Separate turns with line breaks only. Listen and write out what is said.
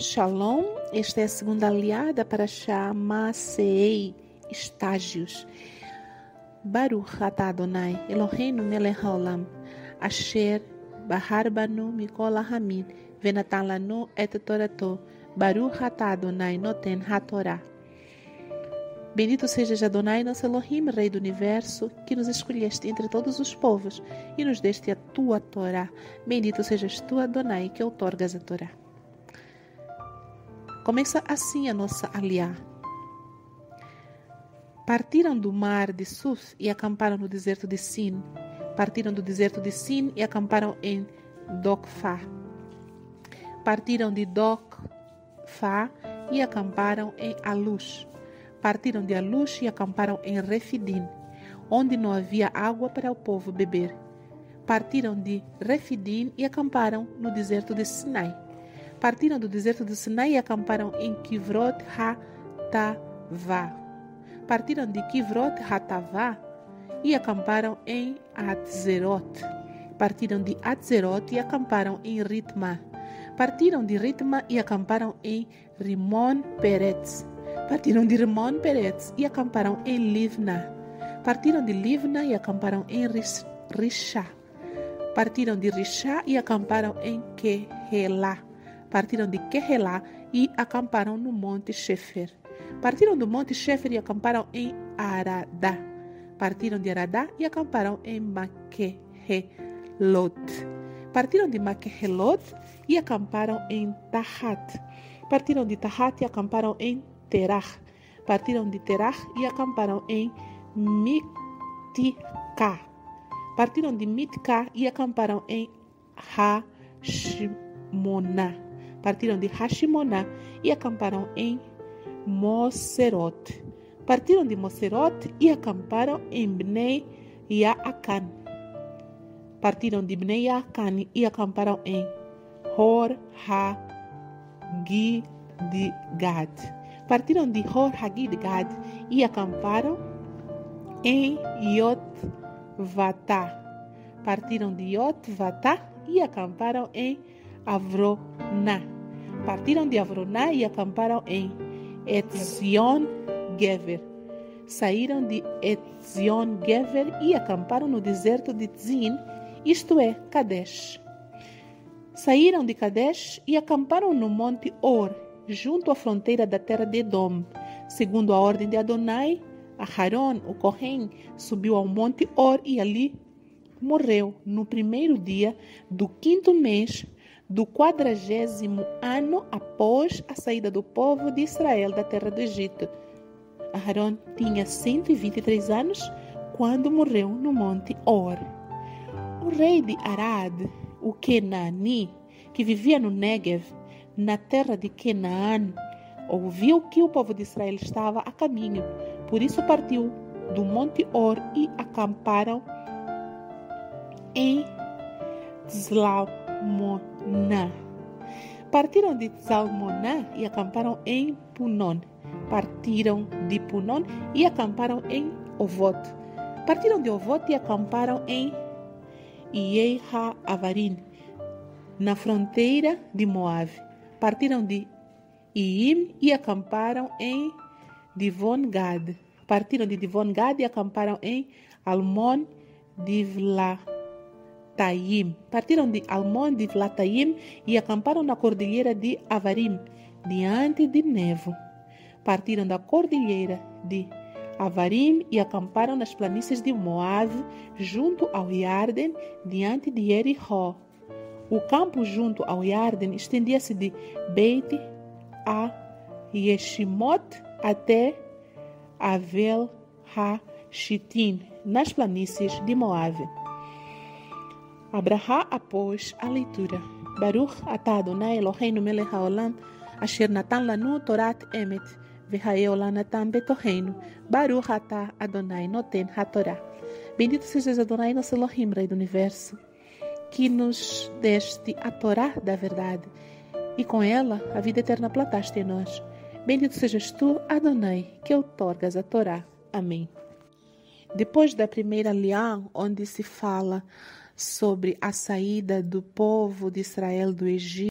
Shalom, esta é a segunda aliada para chamar Sei, estágios. Baruch atah Adonai, Eloheinu melech haolam, asher bahar banu mikol hamid, venatan lanu et torato, Baruch atah Adonai noten hatorá. Bendito sejas Adonai, nosso Elohim, Rei do Universo, que nos escolheste entre todos os povos e nos deste a tua Torá. Bendito sejas tu, Adonai, que outorgas a Torá. Começa assim a nossa aliá. Partiram do mar de Suf e acamparam no deserto de Sin. Partiram do deserto de Sin e acamparam em Dokfa. Partiram de Dokfa e acamparam em Alush. Partiram de Alush e acamparam em Refidim, onde não havia água para o povo beber. Partiram de Refidim e acamparam no deserto de Sinai partiram do deserto do Sinai e acamparam em Kivrot Hatavá. Partiram de Kivrot Hatavá e acamparam em Atzerot. Partiram de Atzerot e acamparam em Ritma. Partiram de Ritma e acamparam em Rimon Peretz. Partiram de Rimon Peretz e acamparam em Livna. Partiram de Livna e acamparam em Rishá. Partiram de Rishá e acamparam em Kehelá partiram de Kehelá e acamparam no Monte Shefer. Partiram do Monte Shefer e acamparam em Aradá. Partiram de Aradá e acamparam em Maquehelot. Partiram de Maquehelot e acamparam em Tahat. Partiram de Tahat e acamparam em Terah. Partiram de Terah e acamparam em Mitika. Partiram de Mitka e acamparam em Hashmoná partiram de Hashimoná e acamparam em Moserot. Partiram de Moserot e acamparam em Bnei Yaakan. Partiram de Bnei Yaakan e acamparam em Hor Hagidgad. Partiram de Hor Hagidgad e acamparam em Yotvatá. Partiram de Yotvatá e acamparam em Avroná. Partiram de Avroná e acamparam em Etzion Gever. Saíram de Etzion Gever e acamparam no deserto de Tzin, isto é, Kadesh. Saíram de Kadesh e acamparam no monte Or, junto à fronteira da terra de Edom. Segundo a ordem de Adonai, Aharon, o Kohen, subiu ao monte Or e ali morreu no primeiro dia do quinto mês do quadragésimo ano após a saída do povo de Israel da terra do Egito. Aharon tinha 123 anos quando morreu no monte Or. O rei de Arad, o Kenani, que vivia no Negev, na terra de Canaan, ouviu que o povo de Israel estava a caminho, por isso partiu do monte Or e acamparam em Partiram de Zalmoná e acamparam em Punon. Partiram de Punon e acamparam em Ovot. Partiram de Ovot e acamparam em Ieha Avarim, na fronteira de Moab. Partiram de Iim e acamparam em Divon-Gad. Partiram de Divon-Gad e acamparam em Almon Divla Partiram de Almon de Vlataim e acamparam na cordilheira de Avarim, diante de Nevo. Partiram da cordilheira de Avarim e acamparam nas planícies de Moab, junto ao Yarden, diante de Jericó. O campo junto ao Yarden estendia-se de Beit a Yeshimot até Avel ha-Shitim, nas planícies de Moab. Abraha após a leitura. Baruch atah Adonai Eloheinu melech haolam asher natan lanu torat emet v'haeolam natan betoheinu. Baruch atah Adonai noten hatorá. Bendito sejas Adonai nosso Elohim, Rei do Universo, que nos deste a Torá da verdade e com ela a vida eterna plantaste em nós. Bendito sejas tu, Adonai, que outorgas a Torá. Amém. Depois da primeira lião, onde se fala sobre a saída do povo de Israel do Egito,